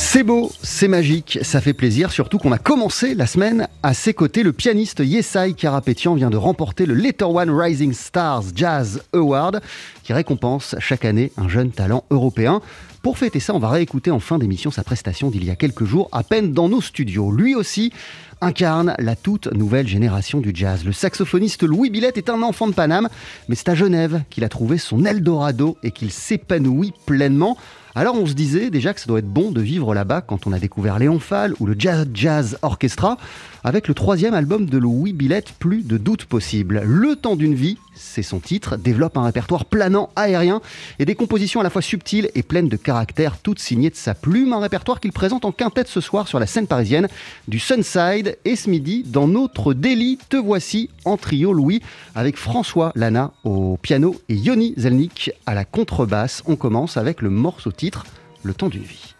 C'est beau, c'est magique, ça fait plaisir, surtout qu'on a commencé la semaine à ses côtés. Le pianiste Yesai Karapetian vient de remporter le Later One Rising Stars Jazz Award, qui récompense chaque année un jeune talent européen. Pour fêter ça, on va réécouter en fin d'émission sa prestation d'il y a quelques jours, à peine dans nos studios. Lui aussi incarne la toute nouvelle génération du jazz. Le saxophoniste Louis Billette est un enfant de Paname, mais c'est à Genève qu'il a trouvé son Eldorado et qu'il s'épanouit pleinement. Alors on se disait déjà que ça doit être bon de vivre là-bas quand on a découvert Léon Fall ou le Jazz Jazz Orchestra. Avec le troisième album de Louis Billette, plus de doute possible. Le temps d'une vie, c'est son titre, développe un répertoire planant, aérien et des compositions à la fois subtiles et pleines de caractère, toutes signées de sa plume. Un répertoire qu'il présente en quintette ce soir sur la scène parisienne du Sunside et ce midi dans notre délit. Te voici en trio Louis avec François Lana au piano et Yoni Zelnik à la contrebasse. On commence avec le morceau titre Le temps d'une vie.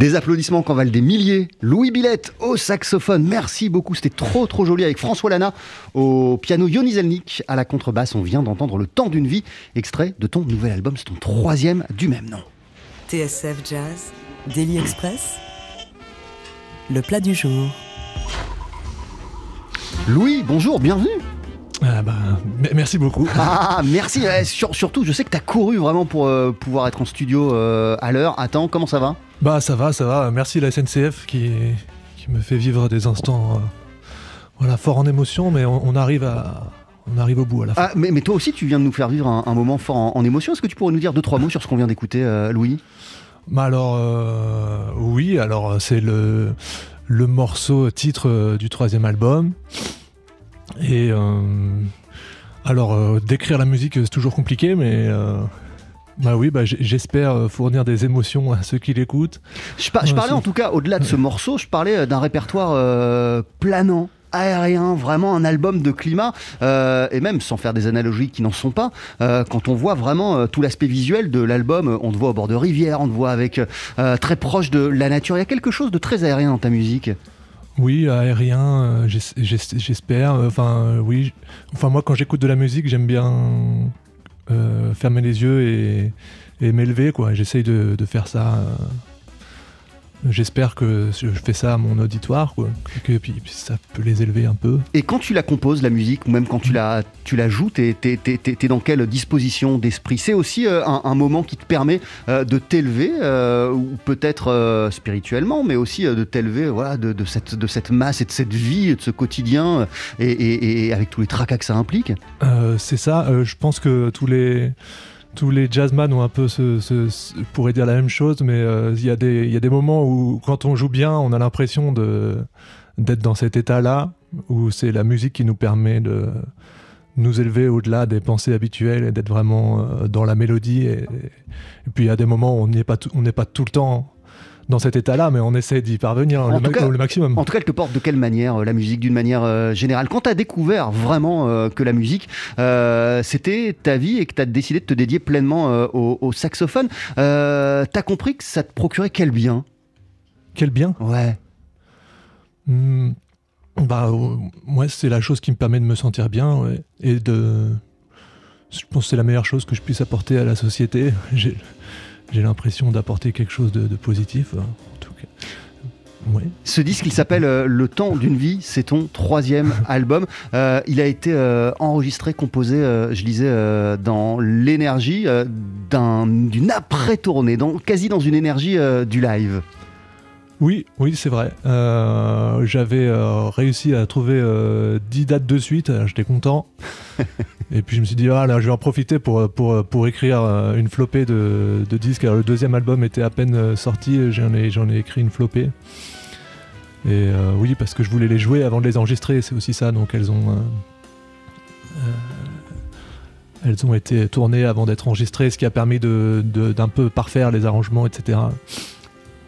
Des applaudissements qu'en valent des milliers. Louis Billette au saxophone, merci beaucoup, c'était trop trop joli avec François Lana au piano, Yoni Zelnik à la contrebasse. On vient d'entendre Le temps d'une vie, extrait de ton nouvel album, c'est ton troisième du même nom. TSF Jazz, Daily Express, le plat du jour. Louis, bonjour, bienvenue. Ah bah, m- merci beaucoup. Ah, merci. Sur- surtout, je sais que tu as couru vraiment pour euh, pouvoir être en studio euh, à l'heure. Attends, comment ça va? Bah ça va, ça va. Merci la SNCF qui, qui me fait vivre des instants euh, voilà, forts en émotion, mais on, on arrive à on arrive au bout à la fin. ah, mais, mais toi aussi, tu viens de nous faire vivre un, un moment fort en, en émotion. Est-ce que tu pourrais nous dire deux, trois mots sur ce qu'on vient d'écouter, Louis? Bah alors euh, oui, alors c'est le le morceau titre du troisième album. Et euh, alors euh, décrire la musique c'est toujours compliqué, mais euh, bah oui, bah, j'espère fournir des émotions à ceux qui l'écoutent. Je, par- je Ouais, parlais en tout cas, au-delà de ce morceau, je parlais d'un répertoire euh, planant aérien, vraiment un album de climat, euh, et même sans faire des analogies qui n'en sont pas, euh, quand on voit vraiment euh, tout l'aspect visuel de l'album, on te voit au bord de rivière, on te voit avec très proche de la nature, il y a quelque chose de très aérien dans ta musique? Oui, aérien, euh, j'es- j'es- j'espère. euh, Enfin, euh, oui. Enfin, moi, quand j'écoute de la musique, j'aime bien fermer les yeux et, m'élever, quoi. J'essaye de faire ça. J'espère que je fais ça à mon auditoire, quoi. Que puis, puis ça peut les élever un peu. Et quand tu la composes, la musique, ou même quand tu la, tu la joues, t'es, t'es- t'es- t'es dans quelle disposition d'esprit? C'est aussi euh, un, un moment qui te permet euh, de t'élever, euh, ou peut-être spirituellement, mais aussi de t'élever voilà, de, de cette, de cette masse et de cette vie, et de ce quotidien, et, et- et avec tous les tracas que ça implique. C'est ça. je pense que tous les tous les jazzman ont un peu ce, pourraient dire la même chose, mais euh, il y a des moments où quand on joue bien, on a l'impression d'être dans cet état-là où c'est la musique qui nous permet de nous élever au-delà des pensées habituelles et d'être vraiment euh, dans la mélodie. Et, puis il y a des moments où on n'est pas tout le temps dans cet état-là, mais on essaie d'y parvenir En le, tout ma- cas- le maximum. En tout cas, elle te porte de quelle manière euh, la musique, d'une manière euh, générale? Quand tu as découvert vraiment euh, que la musique, c'était ta vie et que tu as décidé de te dédier pleinement au, au saxophone, tu as compris que ça te procurait quel bien? Quel bien? Ouais. Hmm, bah, moi, c'est la chose qui me permet de me sentir bien ouais, et de. Je pense que c'est la meilleure chose que je puisse apporter à la société. J'ai, j'ai l'impression d'apporter quelque chose de, de positif, euh, en tout cas. Ouais. Ce disque, il s'appelle euh, Le temps d'une vie. C'est ton troisième album. Euh, il a été euh, enregistré, composé, je lisais, dans l'énergie d'un- d'une après-tournée, dans, quasi dans une énergie du live. Oui, oui, c'est vrai. J'avais réussi à trouver euh, 10 dates de suite, j'étais content. et puis je me suis dit, ah là, je vais en profiter pour, pour, pour écrire euh, une flopée de, de disques. Alors le deuxième album était à peine euh, sorti, j'en ai, j'en ai écrit une flopée. Et euh, oui, parce que je voulais les jouer avant de les enregistrer, c'est aussi ça, donc elles ont... elles ont été tournées avant d'être enregistrées, ce qui a permis de, de- d'un peu parfaire les arrangements, etc.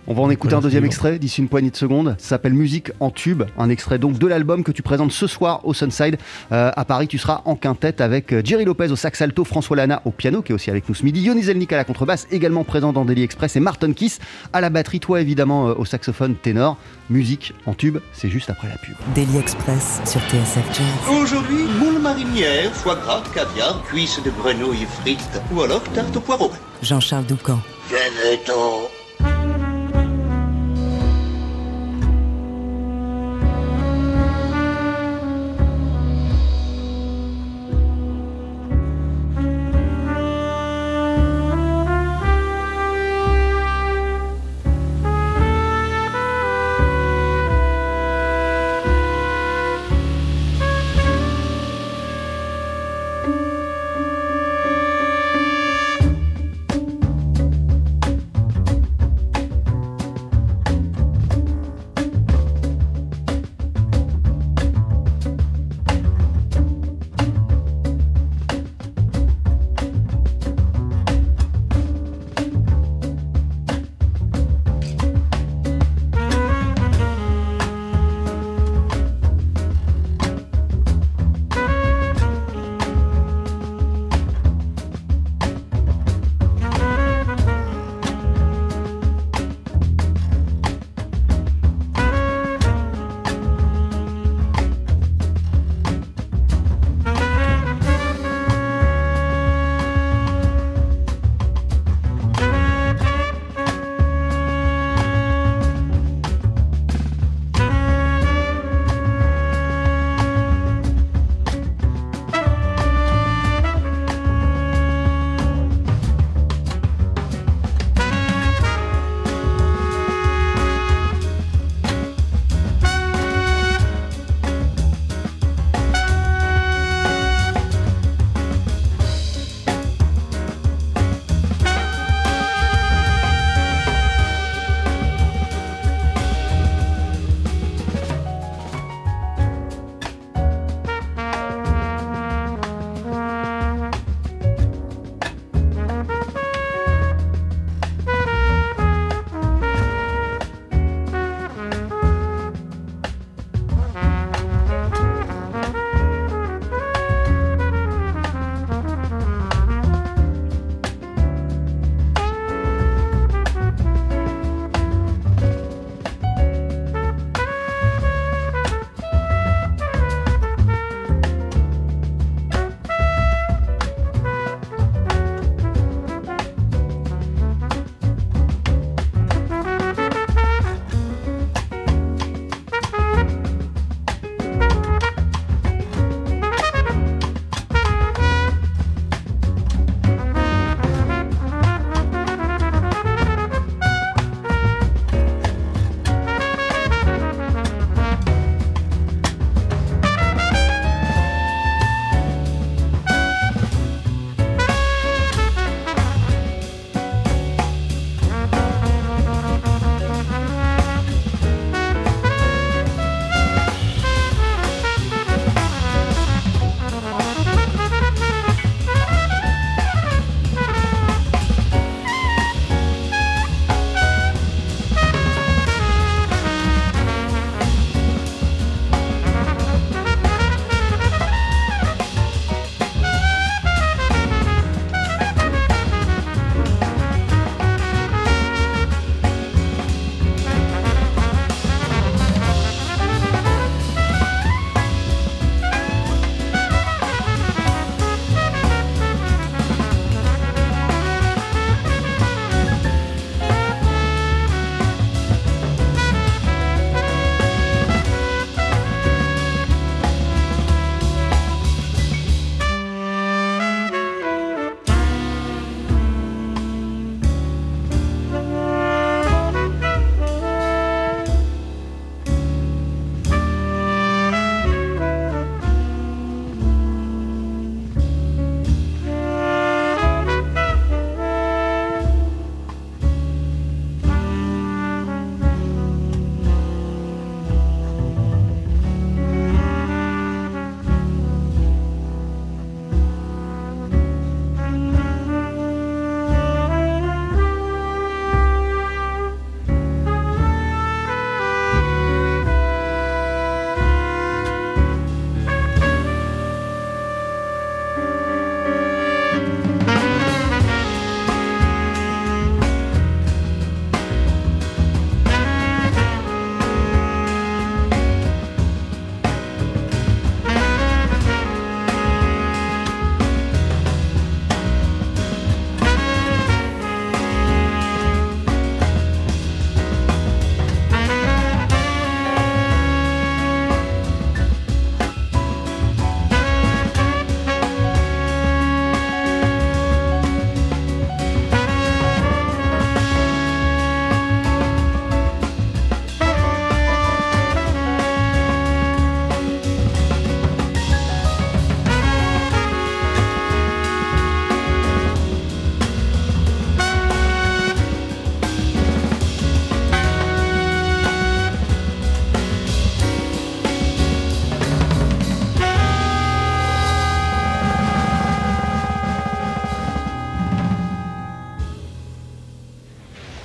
On va en écouter un deuxième extrait d'ici une poignée de secondes. Ça s'appelle Musique en tube, un extrait donc de l'album que tu présentes ce soir au Sunside. Euh, à Paris, tu seras en quintette avec euh, Jerry Lopez au sax alto, François Lana au piano, qui est aussi avec nous ce midi, Yoni Zelnik à la contrebasse, également présent dans Daily Express, et Martin Kiss à la batterie, toi évidemment euh, au saxophone ténor. Musique en tube, c'est juste après la pub. Daily Express sur TSF Jazz. Aujourd'hui, moule marinière, foie gras, caviar, cuisses de grenouille frites ou alors tarte au poireau. Jean-Charles Doucan. Venez-t'en.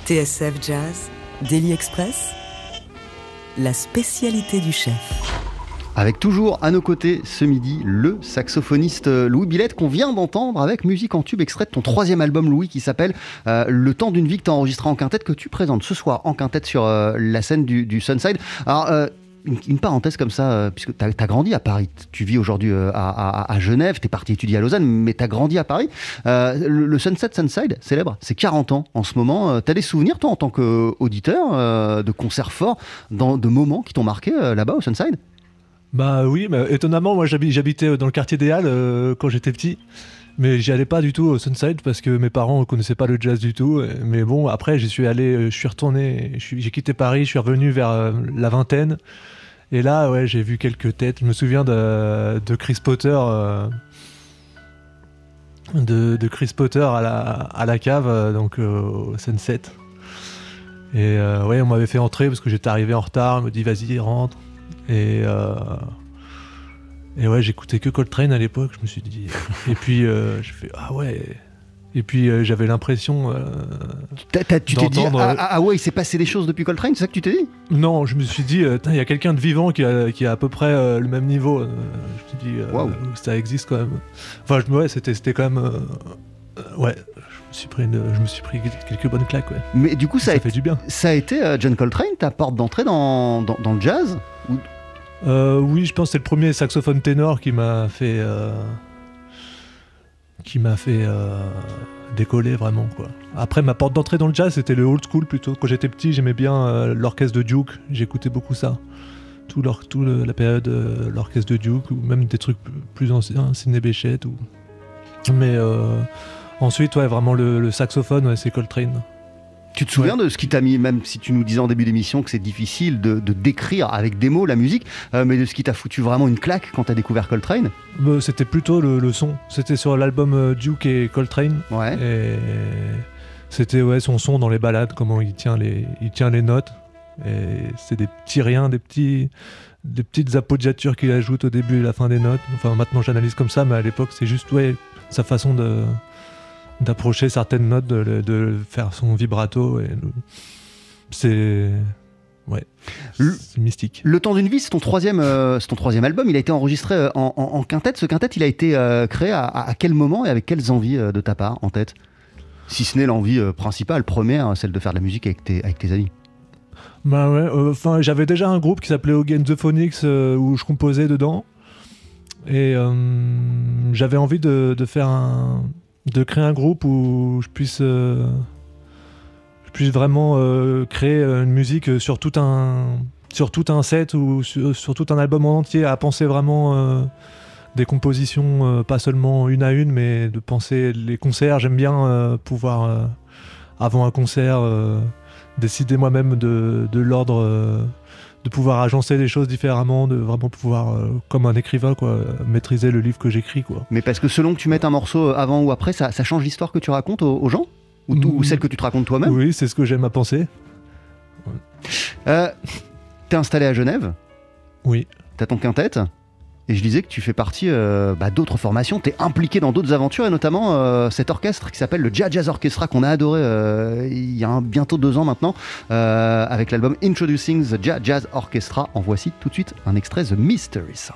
TSF Jazz, Daily Express, la spécialité du chef. Avec toujours à nos côtés ce midi le saxophoniste Louis Billette qu'on vient d'entendre avec musique en tube extrait de ton troisième album Louis qui s'appelle euh, Le temps d'une vie que tu enregistré en quintette que tu présentes ce soir en quintette sur euh, la scène du, du Sunside. Alors euh, une, parenthèse comme ça, euh, puisque tu as, grandi à Paris, tu vis aujourd'hui euh, à, Genève, tu es parti étudier à Lausanne, mais tu as grandi à Paris. Euh, le, Sunset Sunside, célèbre, c'est 40 ans en ce moment. tu as des souvenirs, toi, en tant qu'auditeur, de concerts forts, dans, de moments qui t'ont marqué là-bas au Sunside? Bah oui, mais étonnamment, moi j'habitais dans le quartier des Halles quand j'étais petit. Mais j'y allais pas du tout au Sunside parce que mes parents ne connaissaient pas le jazz du tout. Mais bon, après, j'y suis allé, je suis retourné, j'ai quitté Paris, je suis revenu vers euh, la vingtaine. Et là, ouais, j'ai vu quelques têtes. Je me souviens de, Chris Potter. Euh, de, Chris Potter à la, cave, euh, donc au Sunset. Et ouais, on m'avait fait entrer parce que j'étais arrivé en retard. On me dit, vas-y, rentre. Et, euh, et ouais, j'écoutais que Coltrane à l'époque, je me suis dit. et puis, euh, je fais, ah ouais. Et puis, euh, j'avais l'impression. tu t'es dit, ah, ah, ouais, il s'est passé des choses depuis Coltrane, c'est ça que tu t'es dit? Non, je me suis dit, il y a quelqu'un de vivant qui a, qui a, à peu près le même niveau. je me suis dit, wow. ça existe quand même. Enfin, je, ouais, c'était quand même. ouais, je me, suis pris une, je me suis pris quelques bonnes claques. Ouais. Mais du coup, ça, ça a, fait du bien. Ça a été John Coltrane, ta porte d'entrée dans, dans, dans, le jazz? Ou... Euh, oui, je pense que c'est le premier saxophone ténor qui m'a fait euh, euh, décoller vraiment quoi. Après ma porte d'entrée dans le jazz c'était le old school plutôt. Quand j'étais petit j'aimais bien euh, l'orchestre de Duke, j'écoutais beaucoup ça. Tout, la période de l'orchestre de Duke ou même des trucs plus anciens, Sidney Bechet ou. Mais ensuite ouais vraiment le, saxophone c'est Coltrane. Tu te souviens ouais. de ce qui t'a mis, même si tu nous disais en début d'émission que c'est difficile de, de, décrire avec des mots la musique, euh, mais de ce qui t'a foutu vraiment une claque quand t'as découvert Coltrane bah, C'était plutôt le, le son. C'était sur l'album euh, Duke et Coltrane. Ouais. Et c'était ouais, son son dans les balades, comment il tient les, il tient les notes. Et c'est des petits riens, des, petits, des petites appoggiatures qu'il ajoute au début et la fin des notes. Enfin, maintenant j'analyse comme ça, mais à l'époque c'est juste ouais, sa façon de d'approcher certaines notes, de, de, faire son vibrato. Et c'est ouais, c'est mystique. Le temps d'une vie, c'est ton troisième, euh, ton troisième album. Il a été enregistré euh, en, en, en quintette. Ce quintette, il a été euh, créé à, à, quel moment et avec quelles envies euh, de ta part en tête? Si ce n'est l'envie principale, première, celle de faire de la musique avec tes, avec tes amis. Bah ouais. Enfin, j'avais déjà un groupe qui s'appelait Hogan the Phonics où je composais dedans. Et j'avais envie de, de faire un de créer un groupe où je puisse, euh, je puisse vraiment euh, créer une musique sur tout un, sur tout un set ou sur, tout un album en entier, à penser vraiment euh, des compositions, pas seulement une à une, mais de penser les concerts. J'aime bien pouvoir, avant un concert, décider moi-même de, de l'ordre de pouvoir agencer les choses différemment, de vraiment pouvoir, euh, comme un écrivain, quoi, maîtriser le livre que j'écris. Quoi. Mais parce que selon que tu mettes un morceau avant ou après, ça, ça change l'histoire que tu racontes aux, aux gens? Ou, mmh. ou, celle que tu te racontes toi-même? Oui, c'est ce que j'aime à penser. Ouais. Euh, T'es installé à Genève? Oui. T'as ton quintette et je disais que tu fais partie euh, bah, d'autres formations, tu es impliqué dans d'autres aventures, et notamment euh, cet orchestre qui s'appelle le Jazz Jazz Orchestra, qu'on a adoré euh, il y a bientôt deux ans maintenant, avec l'album Introducing the Jazz Orchestra. En voici tout de suite un extrait, The Mystery Song.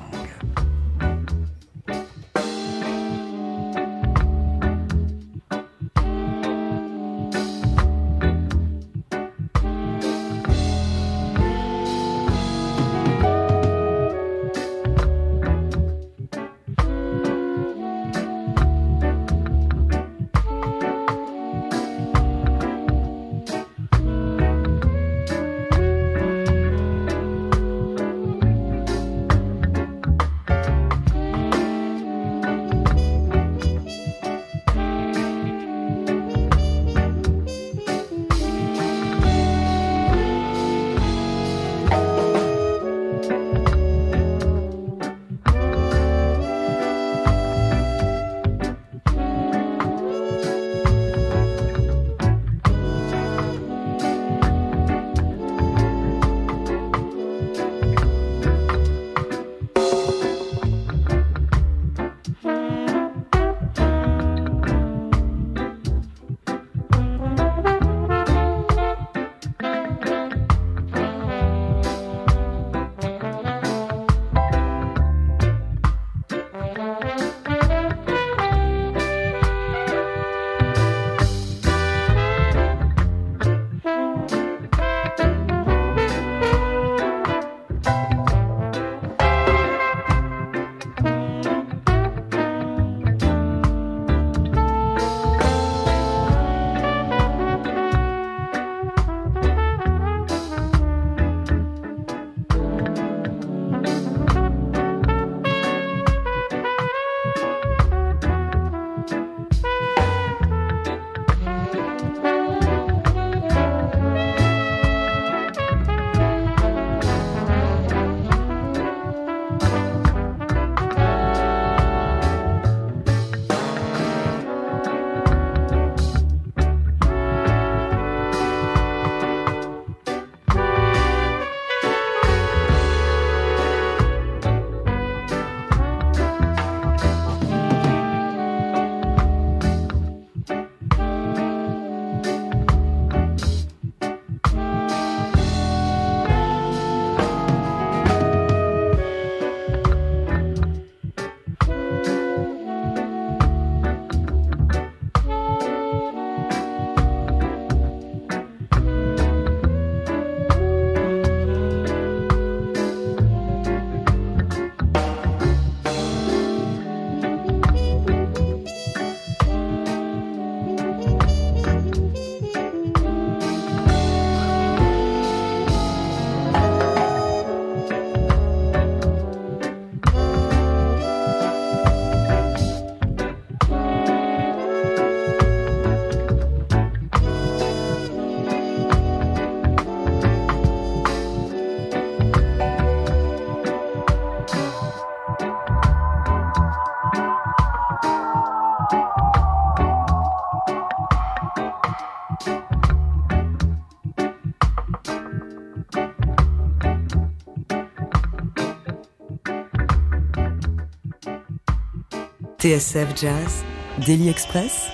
TSF Jazz, Daily Express,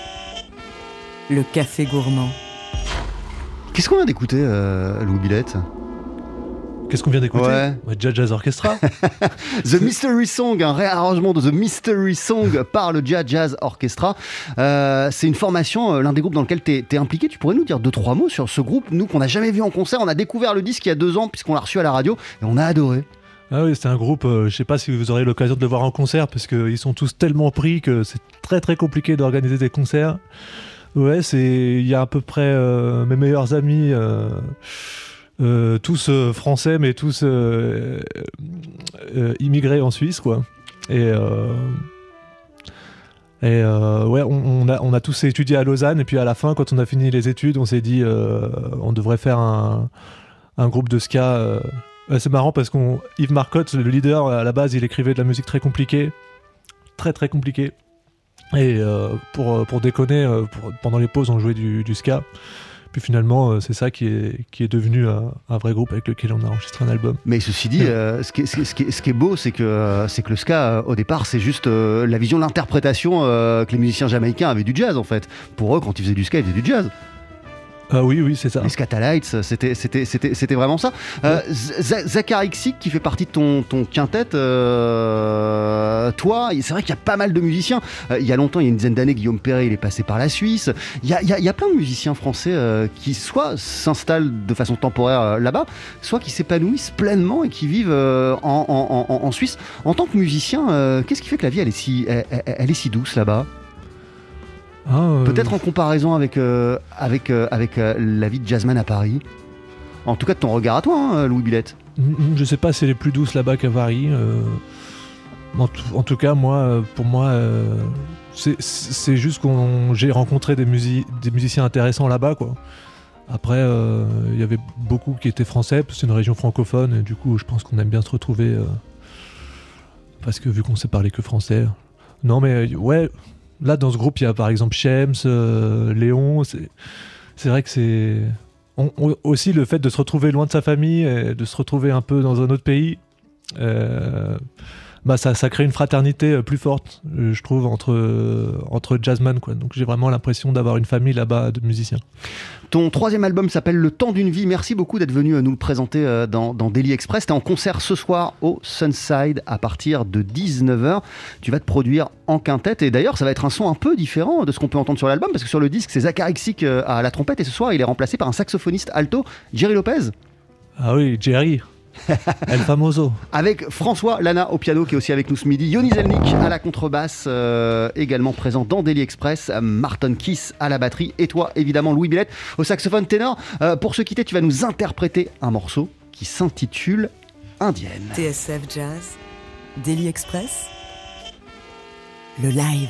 le café gourmand. Qu'est-ce qu'on vient d'écouter, euh, Louis Billette Qu'est-ce qu'on vient d'écouter? Ouais. Jazz Jazz Orchestra. The Mystery Song, un réarrangement de The Mystery Song par le Jazz Jazz Orchestra. Euh, c'est une formation, euh, l'un des groupes dans lequel tu es, impliqué. Tu pourrais nous dire deux, trois mots sur ce groupe, nous qu'on n'a jamais vu en concert. On a découvert le disque il y a deux ans puisqu'on l'a reçu à la radio et on a adoré. Ah oui, c'est un groupe, euh, je sais pas si vous aurez l'occasion de le voir en concert parce qu'ils sont tous tellement pris que c'est très très compliqué d'organiser des concerts. Ouais, c'est il y a à peu près euh, mes meilleurs amis, euh, euh, tous français mais tous immigrés en Suisse quoi. Et et ouais, on, on a, on a tous étudié à Lausanne et puis à la fin, quand on a fini les études, on s'est dit on devrait faire un, un groupe de ska. Euh, c'est marrant parce qu'on Yves Marcotte, le leader, à la base, il écrivait de la musique très compliquée, très très compliquée. Et euh, pour, euh, pour déconner, pour- pendant les pauses, on jouait du, du ska. Puis finalement, c'est ça qui est, qui est devenu un, un vrai groupe avec lequel on a enregistré un album. Mais ceci dit, euh, ce, qui est, ce qui est- ce qui est- ce qui est beau, c'est que, c'est que le ska, au départ, c'est juste euh, la vision, l'interprétation euh, que les musiciens jamaïcains avaient du jazz, en fait. Pour eux, quand ils faisaient du ska, ils faisaient du jazz. Ah oui, oui, c'est ça. Les Scatalites, c'était, c'était, c'était, c'était vraiment ça. Euh, Xick, qui fait partie de ton, ton quintet, euh, toi, c'est vrai qu'il y a pas mal de musiciens. Euh, il y a longtemps, il y a une dizaine d'années, Guillaume Perret, il est passé par la Suisse. Il y a, il y a- il y a plein de musiciens français euh, qui soit s'installent de façon temporaire euh, là-bas, soit qui s'épanouissent pleinement et qui vivent euh, en, en- en- en Suisse. En tant que musicien, euh, qu'est-ce qui fait que la vie, elle est si, elle est si douce là-bas? Ah, euh, Peut-être en comparaison avec, euh, avec, euh, avec euh, la vie de jazzman à Paris. En tout cas, de ton regard à toi, hein, Louis Billette. Mm, mm, Je sais pas si elle est plus douce là-bas qu'à Paris. euh, En, tout, en tout cas, moi, euh, pour moi, euh, c'est- c'est juste qu'on j'ai rencontré des, musi- des musiciens intéressants là-bas, quoi. Après, euh, il y avait beaucoup qui étaient français, parce que c'est une région francophone, et du coup, je pense qu'on aime bien se retrouver. euh, parce que vu qu'on sait parler que français. Non, mais euh, ouais, là, dans ce groupe, il y a par exemple Shems, euh, Léon. C'est vrai que c'est. aussi le fait de se retrouver loin de sa famille, de se retrouver un peu dans un autre pays, euh, bah ça, ça crée une fraternité euh, plus forte, euh, je trouve, entre, euh, entre jazzman. Quoi. Donc j'ai vraiment l'impression d'avoir une famille là-bas de musiciens. Ton troisième album s'appelle Le temps d'une vie. Merci beaucoup d'être venu nous le présenter dans, dans Daily Express. Tu es en concert ce soir au Sunside à partir de 19h. Tu vas te produire en quintette. Et d'ailleurs, ça va être un son un peu différent de ce qu'on peut entendre sur l'album parce que sur le disque, c'est euh, à la trompette. Et ce soir, il est remplacé par un saxophoniste alto, Jerry Lopez. Ah oui, Jerry, El Famoso. Avec François Lana au piano qui est aussi avec nous ce midi, Yoni Zelnik à la contrebasse, euh, également présent dans Daily Express, Martin Kiss à la batterie et toi évidemment Louis Billette au saxophone ténor. Euh, pour se quitter, tu vas nous interpréter un morceau qui s'intitule Indienne. TSF Jazz, Daily Express, le live.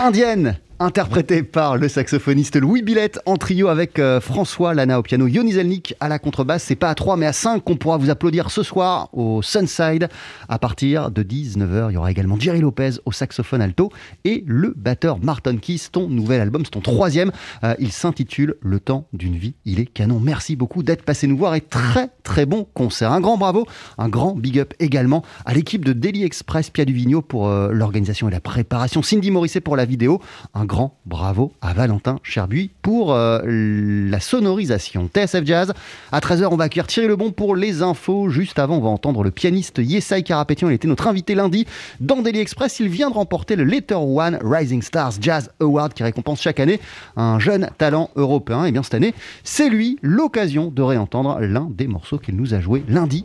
Indienne interprété par le saxophoniste Louis Billette en trio avec euh, François Lana au piano, Yoni Zelnik à la contrebasse. C'est pas à 3 mais à 5 qu'on pourra vous applaudir ce soir au Sunside à partir de 19h. Il y aura également Jerry Lopez au saxophone alto et le batteur Martin Keys. Ton nouvel album, c'est ton troisième. Euh, il s'intitule Le temps d'une vie. Il est canon. Merci beaucoup d'être passé nous voir et très très bon concert. Un grand bravo, un grand big up également à l'équipe de Daily Express Pia Duvigno pour euh, l'organisation et la préparation. Cindy Morisset pour la vidéo. Grand bravo à Valentin Cherbuy pour euh, la sonorisation. TSF Jazz, à 13h, on va accueillir Thierry Lebon pour les infos. Juste avant, on va entendre le pianiste Yesai Karapetian. Il était notre invité lundi dans Daily Express. Il vient de remporter le Letter One Rising Stars Jazz Award qui récompense chaque année un jeune talent européen. Et bien cette année, c'est lui l'occasion de réentendre l'un des morceaux qu'il nous a joué lundi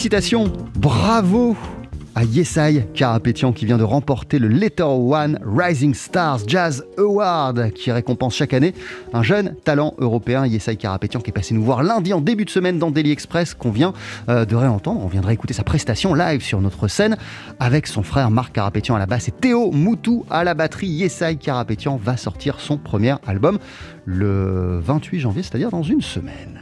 Félicitations, bravo à Yesai Karapetian qui vient de remporter le Letter One Rising Stars Jazz Award qui récompense chaque année un jeune talent européen, Yesai Karapetian qui est passé nous voir lundi en début de semaine dans Daily Express qu'on vient euh, de réentendre. On viendra écouter sa prestation live sur notre scène avec son frère Marc Karapetian à la basse et Théo Moutou à la batterie. Yesai Karapetian va sortir son premier album le 28 janvier, c'est-à-dire dans une semaine.